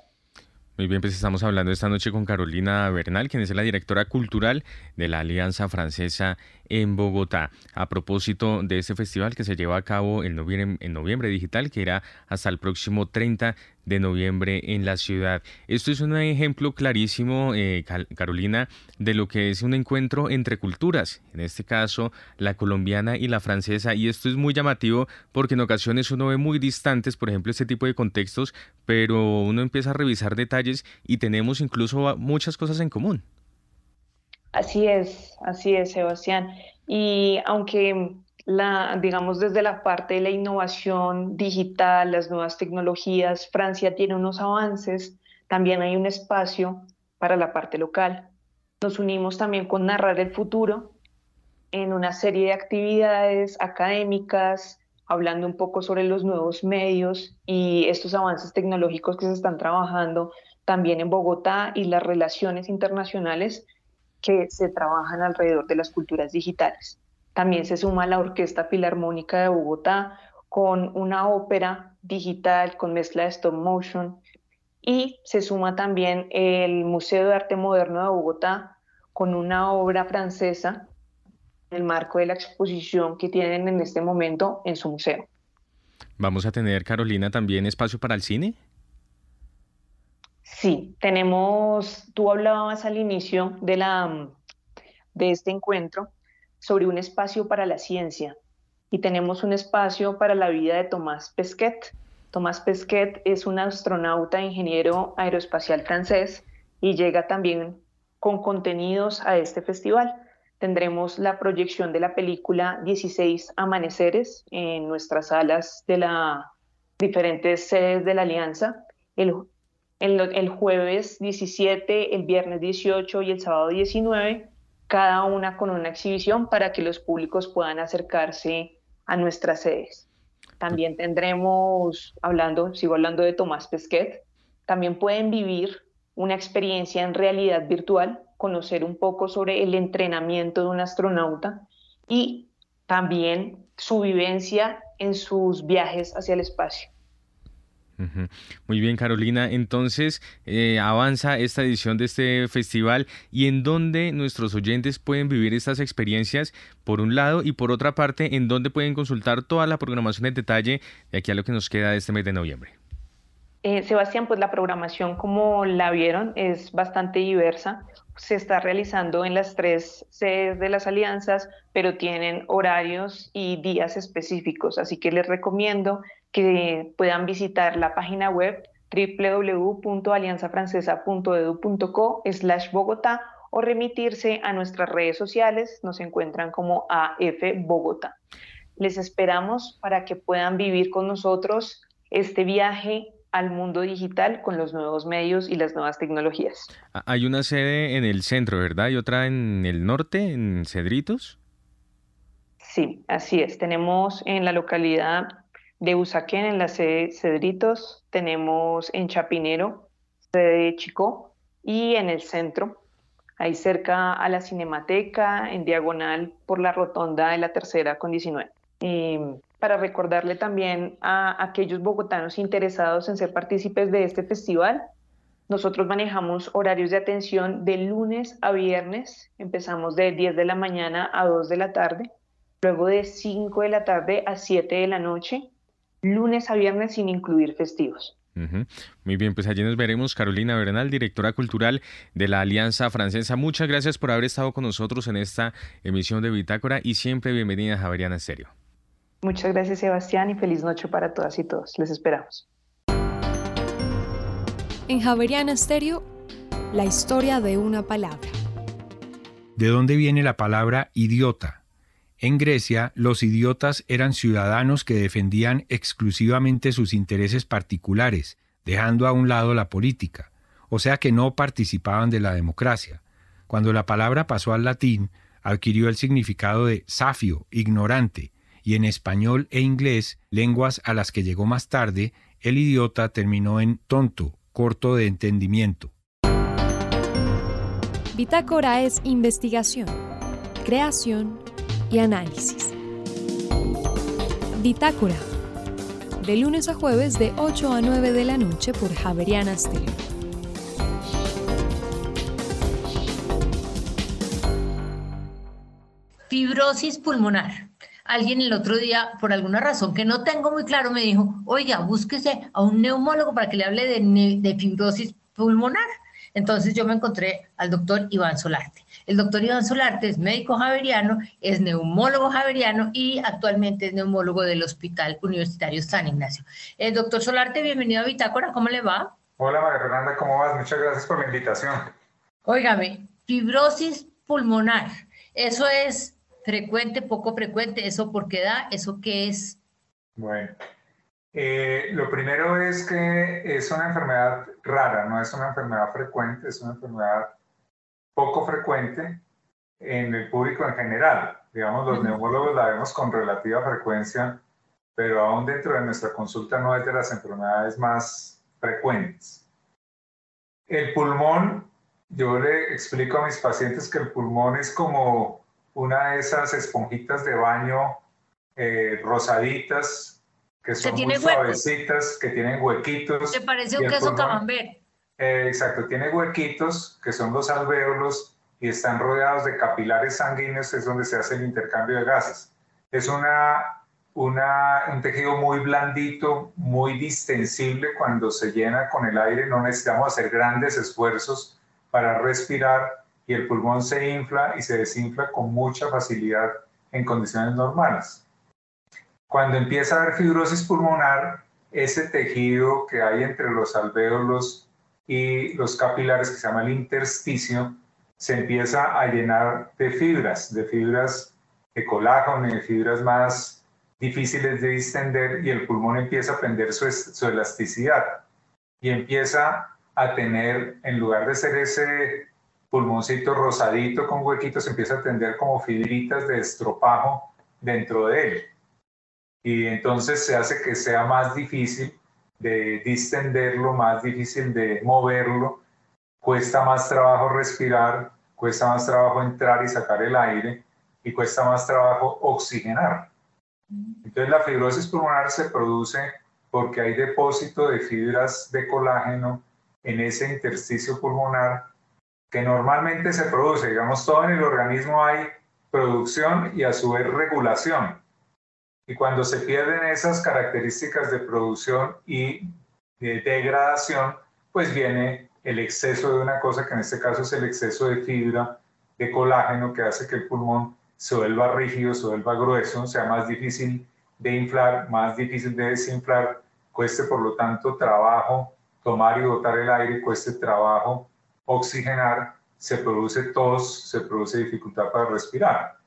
Muy bien, pues estamos hablando esta noche con Carolina Bernal, quien es la directora cultural de la Alianza Francesa en Bogotá. A propósito de este festival que se lleva a cabo en noviembre, en noviembre digital, que irá hasta el próximo 30 de noviembre en la ciudad. Esto es un ejemplo clarísimo, eh, Carolina, de lo que es un encuentro entre culturas, en este caso la colombiana y la francesa, y esto es muy llamativo porque en ocasiones uno ve muy distantes, por ejemplo, este tipo de contextos, pero uno empieza a revisar detalles y tenemos incluso muchas cosas en común. Así es, así es, Sebastián. Y aunque la, digamos, desde la parte de la innovación digital, las nuevas tecnologías, Francia tiene unos avances, también hay un espacio para la parte local. Nos unimos también con Narrar el Futuro en una serie de actividades académicas, hablando un poco sobre los nuevos medios y estos avances tecnológicos que se están trabajando también en Bogotá y las relaciones internacionales que se trabajan alrededor de las culturas digitales. También se suma la Orquesta Filarmónica de Bogotá con una ópera digital con mezcla de stop motion y se suma también el Museo de Arte Moderno de Bogotá con una obra francesa en el marco de la exposición que tienen en este momento en su museo. ¿Vamos a tener, Carolina, también espacio para el cine? Sí, tenemos, tú hablabas al inicio de, la, de este encuentro sobre un espacio para la ciencia y tenemos un espacio para la vida de Tomás Pesquet. Tomás Pesquet es un astronauta ingeniero aeroespacial francés y llega también con contenidos a este festival. Tendremos la proyección de la película 16 Amaneceres en nuestras salas de las diferentes sedes de la Alianza. El, el, jueves 17, el viernes 18 y el sábado 19, cada una con una exhibición para que los públicos puedan acercarse a nuestras sedes. También tendremos, hablando, sigo hablando de Tomás Pesquet, también pueden vivir una experiencia en realidad virtual conocer un poco sobre el entrenamiento de un astronauta y también su vivencia en sus viajes hacia el espacio. Muy bien, Carolina. Entonces, eh, avanza esta edición de este festival y en dónde nuestros oyentes pueden vivir estas experiencias, por un lado, y por otra parte, en dónde pueden consultar toda la programación en detalle de aquí a lo que nos queda de este mes de noviembre. Eh, Sebastián, pues la programación, como la vieron, es bastante diversa se está realizando en las tres sedes de las alianzas, pero tienen horarios y días específicos. Así que les recomiendo que puedan visitar la página web www.alianzafrancesa.edu.co slash Bogotá o remitirse a nuestras redes sociales. Nos encuentran como AF Bogotá. Les esperamos para que puedan vivir con nosotros este viaje al mundo digital con los nuevos medios y las nuevas tecnologías. Hay una sede en el centro, ¿verdad? ¿Y otra en el norte, en Cedritos? Sí, así es. Tenemos en la localidad de Usaquén, en la sede Cedritos, tenemos en Chapinero, sede de Chico, y en el centro, ahí cerca a la Cinemateca, en diagonal por la rotonda de la tercera con 19 para recordarle también a aquellos bogotanos interesados en ser partícipes de este festival. Nosotros manejamos horarios de atención de lunes a viernes. Empezamos de 10 de la mañana a 2 de la tarde, luego de 5 de la tarde a 7 de la noche, lunes a viernes sin incluir festivos. Muy bien, pues allí nos veremos. Carolina Bernal, directora cultural de la Alianza Francesa. Muchas gracias por haber estado con nosotros en esta emisión de Bitácora y siempre bienvenida a Javeriana Estéreo. Muchas gracias Sebastián y feliz noche para todas y todos. Les esperamos. En Javeriana Stereo, la historia de una palabra. ¿De dónde viene la palabra idiota? En Grecia, los idiotas eran ciudadanos que defendían exclusivamente sus intereses particulares, dejando a un lado la política, o sea que no participaban de la democracia. Cuando la palabra pasó al latín, adquirió el significado de safio, ignorante, y en español e inglés, lenguas a las que llegó más tarde, el idiota terminó en tonto, corto de entendimiento. Bitácora es investigación, creación y análisis. Bitácora, de lunes a jueves de 8 a 9 de la noche por Javeriana Stereo. Fibrosis pulmonar alguien el otro día, por alguna razón que no tengo muy claro, me dijo, oiga, búsquese a un neumólogo para que le hable de, fibrosis pulmonar. Entonces yo me encontré al doctor Iván Solarte. El doctor Iván Solarte es médico javeriano, es neumólogo javeriano y actualmente es neumólogo del Hospital Universitario San Ignacio. El eh, doctor Solarte, bienvenido a Bitácora, ¿cómo le va? Hola María Fernanda, ¿cómo vas? Muchas gracias por la invitación. Óigame, fibrosis pulmonar, eso es frecuente, poco frecuente, eso por qué da, eso qué es. Bueno, eh, lo primero es que es una enfermedad rara, no es una enfermedad frecuente, es una enfermedad poco frecuente en el público en general. Digamos, los neumólogos la vemos con relativa frecuencia, pero aún dentro de nuestra consulta no es de las enfermedades más frecuentes. El pulmón, yo le explico a mis pacientes que el pulmón es como una de esas esponjitas de baño eh, rosaditas que son muy suavecitas, que tienen huequitos. ¿Te parece un queso camembert? Eh, exacto, tiene huequitos que son los alvéolos y están rodeados de capilares sanguíneos, que es donde se hace el intercambio de gases. Es una una, un tejido muy blandito, muy distensible cuando se llena con el aire, no necesitamos hacer grandes esfuerzos para respirar y el pulmón se infla y se desinfla con mucha facilidad en condiciones normales. Cuando empieza a haber fibrosis pulmonar, ese tejido que hay entre los alvéolos y los capilares, que se llama el intersticio, se empieza a llenar de fibras, de fibras de colágeno, de fibras más difíciles de distender y el pulmón empieza a perder su, su elasticidad y empieza a tener, en lugar de ser ese pulmoncito rosadito con huequitos, empieza a tener como fibritas de estropajo dentro de él. Y entonces se hace que sea más difícil de distenderlo, más difícil de moverlo, cuesta más trabajo respirar, cuesta más trabajo entrar y sacar el aire y cuesta más trabajo oxigenar. Entonces la fibrosis pulmonar se produce porque hay depósito de fibras de colágeno en ese intersticio pulmonar que normalmente se produce, digamos, todo en el organismo hay producción y a su vez regulación. Y cuando se pierden esas características de producción y de degradación, pues viene el exceso de una cosa que en este caso es el exceso de fibra de colágeno que hace que el pulmón se vuelva rígido, se vuelva grueso, sea más difícil de inflar, más difícil de desinflar, cueste por lo tanto trabajo tomar y botar el aire, cueste trabajo oxigenar, se produce tos, se produce dificultad para respirar.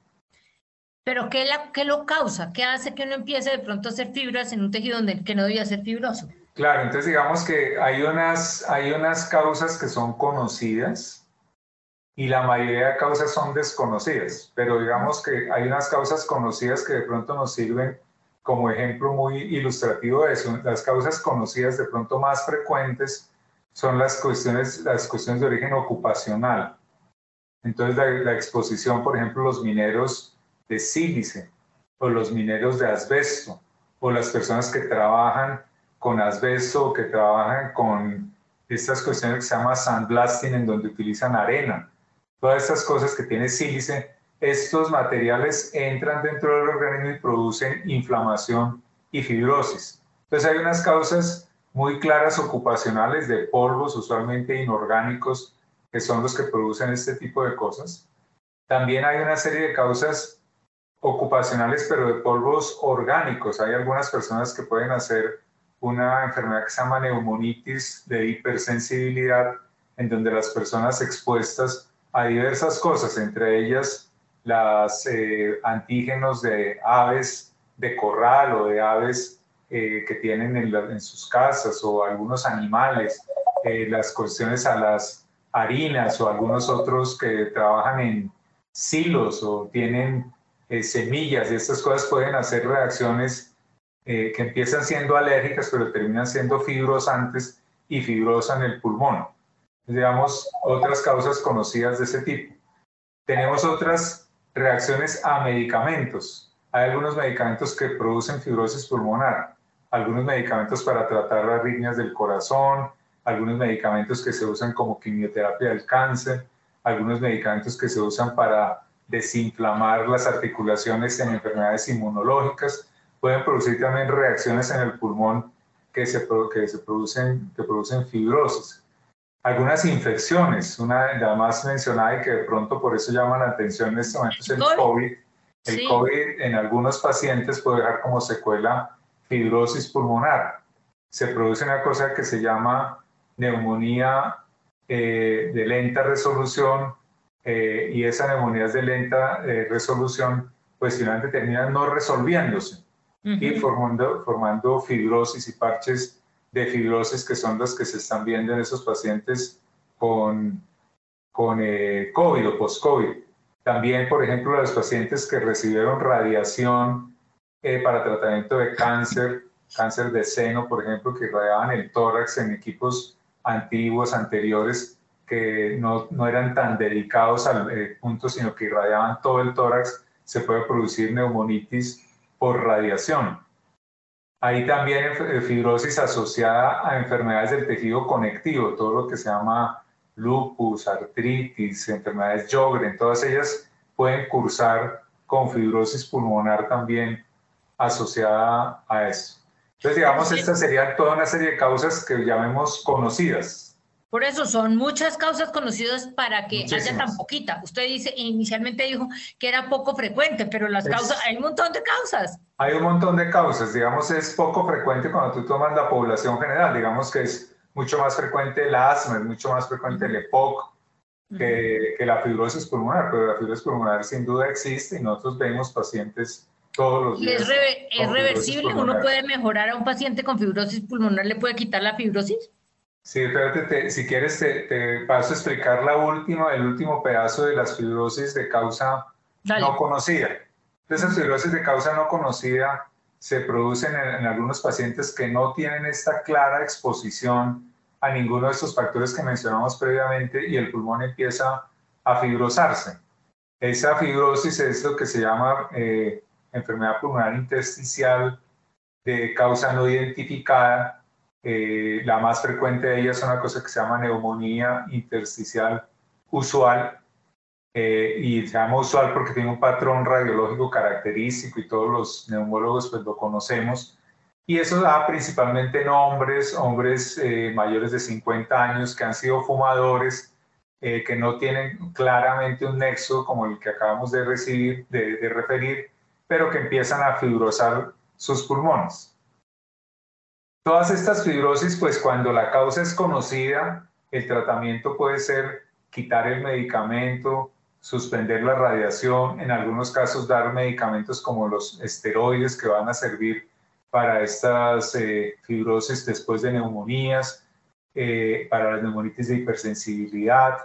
Pero ¿qué, la, ¿qué, lo causa? ¿Qué hace que uno empiece de pronto a hacer fibras en un tejido que no debía ser fibroso? Claro, entonces digamos que hay unas, hay unas causas que son conocidas y la mayoría de causas son desconocidas, pero digamos que hay unas causas conocidas que de pronto nos sirven como ejemplo muy ilustrativo de eso. Las causas conocidas de pronto más frecuentes son las cuestiones, las cuestiones de origen ocupacional. Entonces la exposición, por ejemplo, los mineros de sílice o los mineros de asbesto o las personas que trabajan con asbesto o que trabajan con estas cuestiones que se llama sandblasting en donde utilizan arena. Todas estas cosas que tiene sílice, estos materiales entran dentro del organismo y producen inflamación y fibrosis. Entonces hay unas causas muy claras ocupacionales de polvos, usualmente inorgánicos, que son los que producen este tipo de cosas. También hay una serie de causas ocupacionales, pero de polvos orgánicos. Hay algunas personas que pueden hacer una enfermedad que se llama neumonitis de hipersensibilidad, en donde las personas expuestas a diversas cosas, entre ellas las eh, antígenos de aves de corral o de aves eh, que tienen en, sus casas o algunos animales, eh, las cuestiones a las harinas o algunos otros que trabajan en silos o tienen eh, semillas y estas cosas pueden hacer reacciones eh, que empiezan siendo alérgicas, pero terminan siendo fibrosantes y fibrosan el pulmón. Digamos, otras causas conocidas de ese tipo. Tenemos otras reacciones a medicamentos. Hay algunos medicamentos que producen fibrosis pulmonar, algunos medicamentos para tratar arritmias del corazón, algunos medicamentos que se usan como quimioterapia del cáncer, algunos medicamentos que se usan para desinflamar las articulaciones en enfermedades inmunológicas, pueden producir también reacciones en el pulmón que se, que se producen, que producen fibrosis. Algunas infecciones, una de las más mencionada y que de pronto por eso llama la atención en este momento es el COVID. El COVID en algunos pacientes puede dejar como secuela fibrosis pulmonar. Se produce una cosa que se llama neumonía eh, de lenta resolución eh, y esa neumonía de lenta eh, resolución, pues finalmente terminan no resolviéndose y formando, formando fibrosis y parches de fibrosis que son los que se están viendo en esos pacientes con, con eh, COVID o post-COVID. También, por ejemplo, los pacientes que recibieron radiación para tratamiento de cáncer, cáncer de seno, por ejemplo, que radiaban el tórax en equipos antiguos, anteriores, que no, no eran tan dedicados al eh, punto, sino que irradiaban todo el tórax, se puede producir neumonitis por radiación. Hay también eh, fibrosis asociada a enfermedades del tejido conectivo, todo lo que se llama lupus, artritis, enfermedades Jogren, todas ellas pueden cursar con fibrosis pulmonar también asociada a eso. Entonces, digamos, esta sería toda una serie de causas que llamemos conocidas. Por eso son muchas causas conocidas para que haya tan poquita. Usted dice, inicialmente dijo que era poco frecuente, pero las causas, hay un montón de causas. Hay un montón de causas, digamos, es poco frecuente cuando tú tomas la población general, digamos que es mucho más frecuente el asma, es mucho más frecuente el EPOC que, que la fibrosis pulmonar, pero la fibrosis pulmonar sin duda existe y nosotros vemos pacientes todos los días. ¿Y es, reversible? ¿Uno puede mejorar a un paciente con fibrosis pulmonar? ¿Le puede quitar la fibrosis? Sí, espérate, si quieres te, te, paso a explicar la última, el último pedazo de las fibrosis de causa no conocida. Esas fibrosis de causa no conocida se producen en, en, algunos pacientes que no tienen esta clara exposición a ninguno de estos factores que mencionamos previamente y el pulmón empieza a fibrosarse. Esa fibrosis es lo que se llama eh, enfermedad pulmonar intersticial de causa no identificada. Eh, la más frecuente de ellas es una cosa que se llama neumonía intersticial usual. Eh, y se llama usual porque tiene un patrón radiológico característico y todos los neumólogos pues lo conocemos. Y eso da principalmente en hombres, hombres eh, mayores de 50 años que han sido fumadores, eh, que no tienen claramente un nexo como el que acabamos de, recibir, de, de referir, pero que empiezan a fibrosar sus pulmones. Todas estas fibrosis, pues cuando la causa es conocida, el tratamiento puede ser quitar el medicamento, suspender la radiación, en algunos casos dar medicamentos como los esteroides que van a servir para estas eh, fibrosis después de neumonías, eh, para las neumonitis de hipersensibilidad.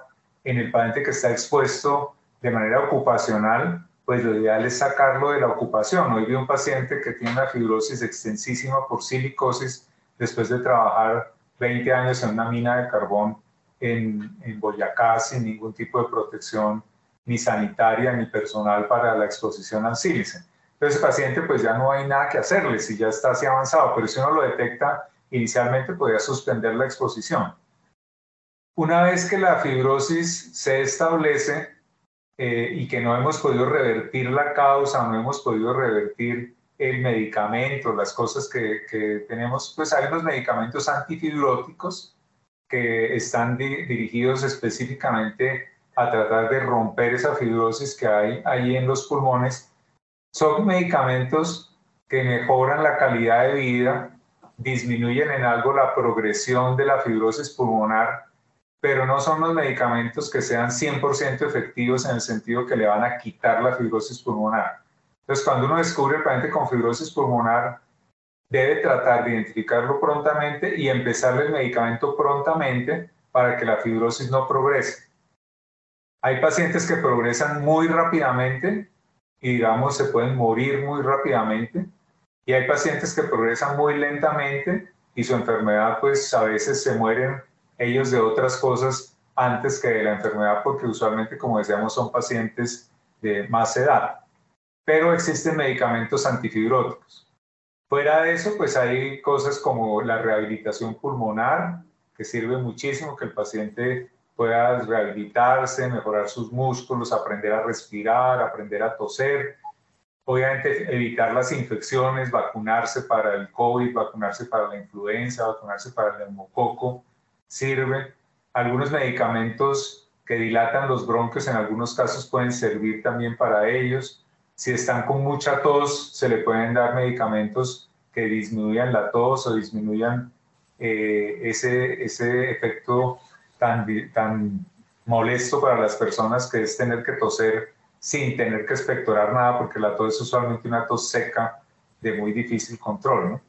En el paciente que está expuesto de manera ocupacional, pues lo ideal es sacarlo de la ocupación. Hoy vi un paciente que tiene una fibrosis extensísima por silicosis después de trabajar 20 años en una mina de carbón en, Boyacá sin ningún tipo de protección ni sanitaria ni personal para la exposición al sílice. Entonces, ese paciente, pues ya no hay nada que hacerle si ya está así avanzado, pero si uno lo detecta inicialmente, podría suspender la exposición. Una vez que la fibrosis se establece eh, y que no hemos podido revertir la causa, no hemos podido revertir el medicamento, las cosas que, que tenemos, pues hay unos medicamentos antifibróticos que están dirigidos específicamente a tratar de romper esa fibrosis que hay ahí en los pulmones, son medicamentos que mejoran la calidad de vida, disminuyen en algo la progresión de la fibrosis pulmonar, pero no son los medicamentos que sean 100% efectivos en el sentido que le van a quitar la fibrosis pulmonar. Entonces, cuando uno descubre el paciente con fibrosis pulmonar, debe tratar de identificarlo prontamente y empezarle el medicamento prontamente para que la fibrosis no progrese. Hay pacientes que progresan muy rápidamente y digamos se pueden morir muy rápidamente y hay pacientes que progresan muy lentamente y su enfermedad pues a veces se mueren ellos de otras cosas antes que de la enfermedad porque usualmente como decíamos son pacientes de más edad. Pero existen medicamentos antifibróticos. Fuera de eso pues hay cosas como la rehabilitación pulmonar que sirve muchísimo que el paciente pueda rehabilitarse, mejorar sus músculos, aprender a respirar, aprender a toser, obviamente evitar las infecciones, vacunarse para el COVID, vacunarse para la influenza, vacunarse para el neumococo, sirve. Algunos medicamentos que dilatan los bronquios en algunos casos pueden servir también para ellos. Si están con mucha tos, se le pueden dar medicamentos que disminuyan la tos o disminuyan eh, ese, ese efecto tan, tan molesto para las personas que es tener que toser sin tener que expectorar nada, porque la tos es usualmente una tos seca de muy difícil control.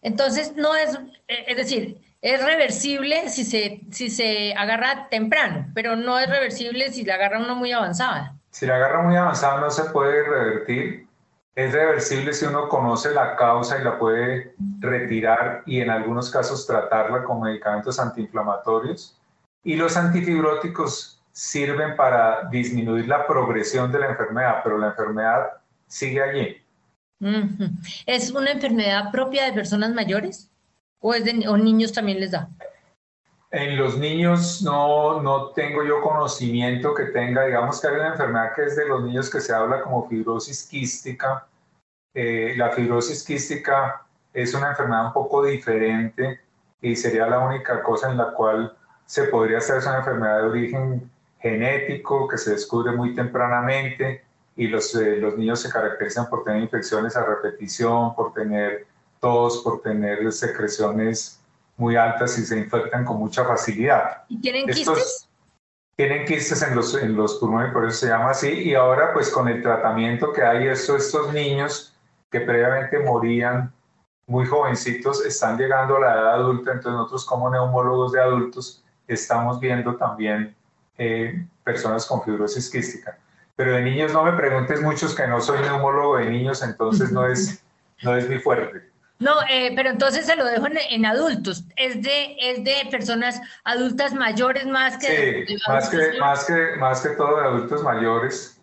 Entonces, no es, eh, es decir, es reversible si se, si se agarra temprano, pero no es reversible si la agarra uno muy avanzada. Si la agarra muy avanzada no se puede revertir. Es reversible si uno conoce la causa y la puede retirar y en algunos casos tratarla con medicamentos antiinflamatorios. Y los antifibróticos sirven para disminuir la progresión de la enfermedad, pero la enfermedad sigue allí. ¿Es una enfermedad propia de personas mayores o, es de, niños también les da? En los niños no, no tengo yo conocimiento que tenga, digamos que hay una enfermedad que es de los niños que se habla como fibrosis quística, eh, la fibrosis quística es una enfermedad un poco diferente y sería la única cosa en la cual se podría hacer es una enfermedad de origen genético que se descubre muy tempranamente y los, eh, los niños se caracterizan por tener infecciones a repetición, por tener tos, por tener secreciones muy altas y se infectan con mucha facilidad. ¿Y tienen quistes? Tienen quistes en los, en los pulmones, por eso se llama así. Y ahora, pues con el tratamiento que hay, estos, estos niños que previamente morían muy jovencitos están llegando a la edad adulta, entonces nosotros como neumólogos de adultos estamos viendo también eh, personas con fibrosis quística. Pero de niños no me preguntes muchos que no soy neumólogo de niños, entonces no es, no es mi fuerte. No, eh, pero entonces se lo dejo en, adultos. Es de, es de personas adultas mayores más que... Sí, más, que, más, que, más que todo de adultos mayores.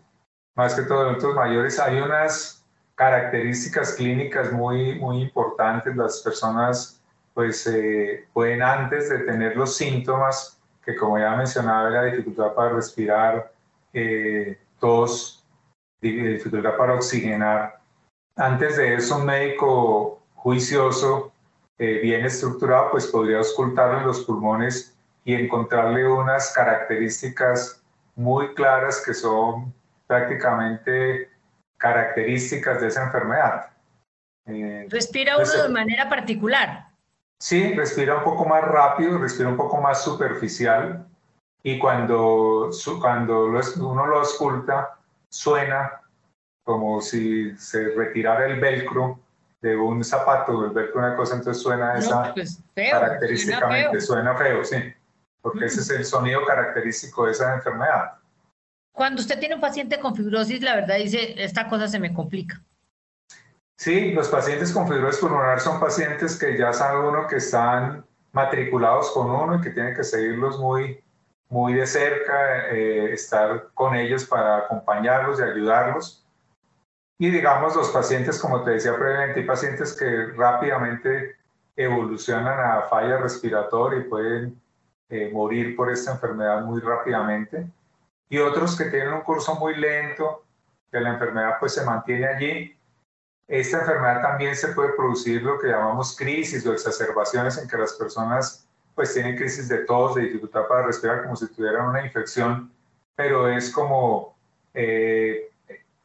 Más que todo de adultos mayores. Hay unas características clínicas muy, muy importantes. Las personas pues eh, pueden antes de tener los síntomas, que como ya mencionaba, la dificultad para respirar, eh, tos, dificultad para oxigenar. Antes de eso, un médico juicioso, eh, bien estructurado, pues podría auscultarlo en los pulmones y encontrarle unas características muy claras que son prácticamente características de esa enfermedad. Eh, ¿Respira uno de manera particular? Sí, respira un poco más rápido, respira un poco más superficial y cuando, cuando uno lo ausculta suena como si se retirara el velcro de un zapato, el velcro una cosa, entonces suena esa pues, característicamente, suena feo. sí, porque ese es el sonido característico de esa enfermedad. Cuando usted tiene un paciente con fibrosis, la verdad dice, esta cosa se me complica. Sí, los pacientes con fibrosis pulmonar son pacientes que ya sabe uno que están matriculados con uno y que tiene que seguirlos muy, muy de cerca, eh, estar con ellos para acompañarlos y ayudarlos y digamos, los pacientes, como te decía previamente, hay pacientes que rápidamente evolucionan a falla respiratoria y pueden eh, morir por esta enfermedad muy rápidamente. Y otros que tienen un curso muy lento, que la enfermedad pues se mantiene allí. Esta enfermedad también se puede producir lo que llamamos crisis o exacerbaciones en que las personas pues tienen crisis de tos, de dificultad para respirar, como si tuvieran una infección, pero es como eh,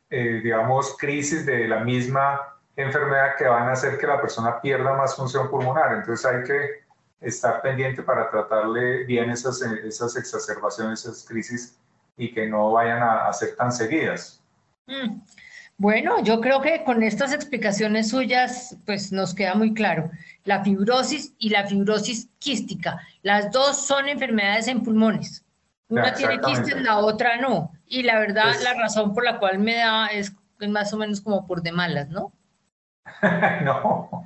eh, digamos, crisis de la misma enfermedad que van a hacer que la persona pierda más función pulmonar. Entonces hay que estar pendiente para tratarle bien esas, esas exacerbaciones, esas crisis y que no vayan a, ser tan seguidas. Mm. Bueno, yo creo que con estas explicaciones suyas, pues nos queda muy claro. La fibrosis y la fibrosis quística, las dos son enfermedades en pulmones. Una tiene quistes, la otra no. Y la verdad, pues la razón por la cual me da es más o menos como por de malas, ¿no? no.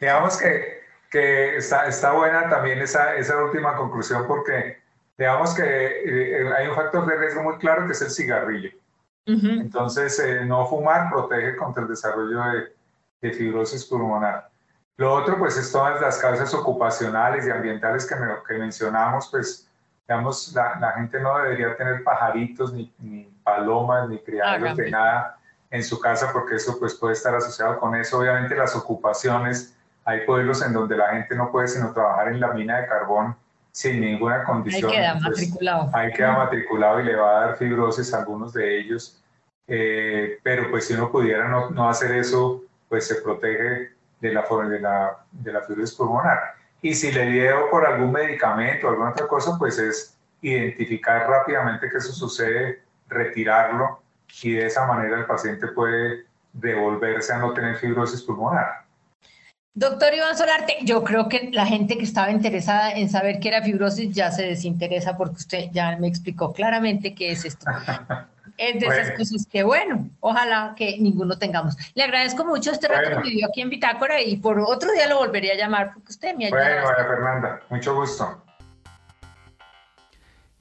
digamos que, que está, está, buena también esa, esa última conclusión porque digamos que eh, hay un factor de riesgo muy claro que es el cigarrillo. Entonces, eh, no fumar protege contra el desarrollo de, de, fibrosis pulmonar. Lo otro, pues, es todas las causas ocupacionales y ambientales que, que mencionamos, pues, digamos, la, la, gente no debería tener pajaritos, ni, ni palomas, ni criaderos de nada en su casa, porque eso pues puede estar asociado con eso. Obviamente las ocupaciones, hay pueblos en donde la gente no puede sino trabajar en la mina de carbón sin ninguna condición. Ahí queda matriculado. Ahí queda matriculado y le va a dar fibrosis a algunos de ellos. Eh, pero pues si uno pudiera no, no, hacer eso, pues se protege de la, de la, de la fibrosis pulmonar. Y si le dio por algún medicamento o alguna otra cosa, pues es identificar rápidamente que eso sucede, retirarlo y de esa manera el paciente puede devolverse a no tener fibrosis pulmonar. Doctor Iván Solarte, yo creo que la gente que estaba interesada en saber qué era fibrosis ya se desinteresa porque usted ya me explicó claramente qué es esto. es de esas cosas que, bueno, ojalá que ninguno tengamos. Le agradezco mucho este rato que vivió aquí en Bitácora y por otro día lo volvería a llamar porque usted me ayuda. Bueno, Fernanda, mucho gusto.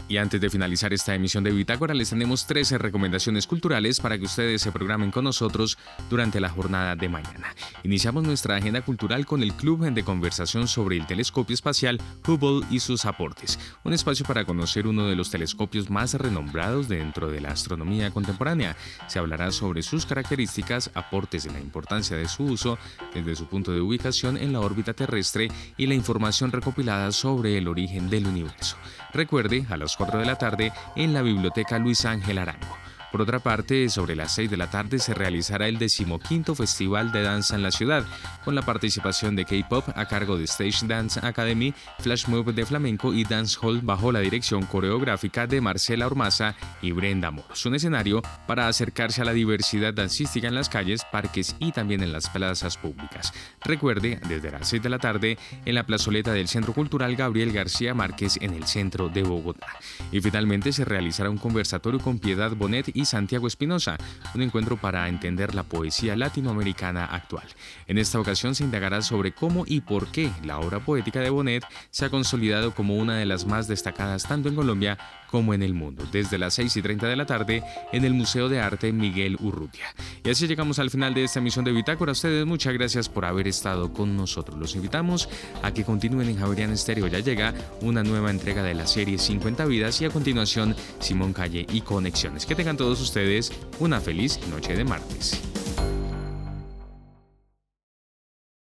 Y antes de finalizar esta emisión de Bitácora, les tenemos 13 recomendaciones culturales para que ustedes se programen con nosotros durante la jornada de mañana. Iniciamos nuestra agenda cultural con el Club de Conversación sobre el Telescopio Espacial Hubble y sus aportes, un espacio para conocer uno de los telescopios más renombrados dentro de la astronomía contemporánea. Se hablará sobre sus características, aportes y la importancia de su uso desde su punto de ubicación en la órbita terrestre y la información recopilada sobre el origen del universo. Recuerde, a las 4 de la tarde en la Biblioteca Luis Ángel Arango. Por otra parte, sobre las 6 de la tarde se realizará el decimoquinto Festival de Danza en la ciudad, con la participación de K-Pop a cargo de Stage Dance Academy, Flash Move de Flamenco y Dance Hall bajo la dirección coreográfica de Marcela Ormaza y Brenda Moros. Un escenario para acercarse a la diversidad dancística en las calles, parques y también en las plazas públicas. Recuerde, desde las 6 de la tarde, en la plazoleta del Centro Cultural Gabriel García Márquez en el centro de Bogotá. Y finalmente se realizará un conversatorio con Piedad Bonet Santiago Espinosa, un encuentro para entender la poesía latinoamericana actual. En esta ocasión se indagará sobre cómo y por qué la obra poética de Bonet se ha consolidado como una de las más destacadas tanto en Colombia como en el mundo, desde las 6 y 30 de la tarde en el Museo de Arte Miguel Urrutia. Y así llegamos al final de esta emisión de Bitácora. Ustedes muchas gracias por haber estado con nosotros. Los invitamos a que continúen en Javerian Estéreo. Ya llega una nueva entrega de la serie 50 vidas y a continuación Simón Calle y Conexiones. Que tengan todos ustedes una feliz noche de martes.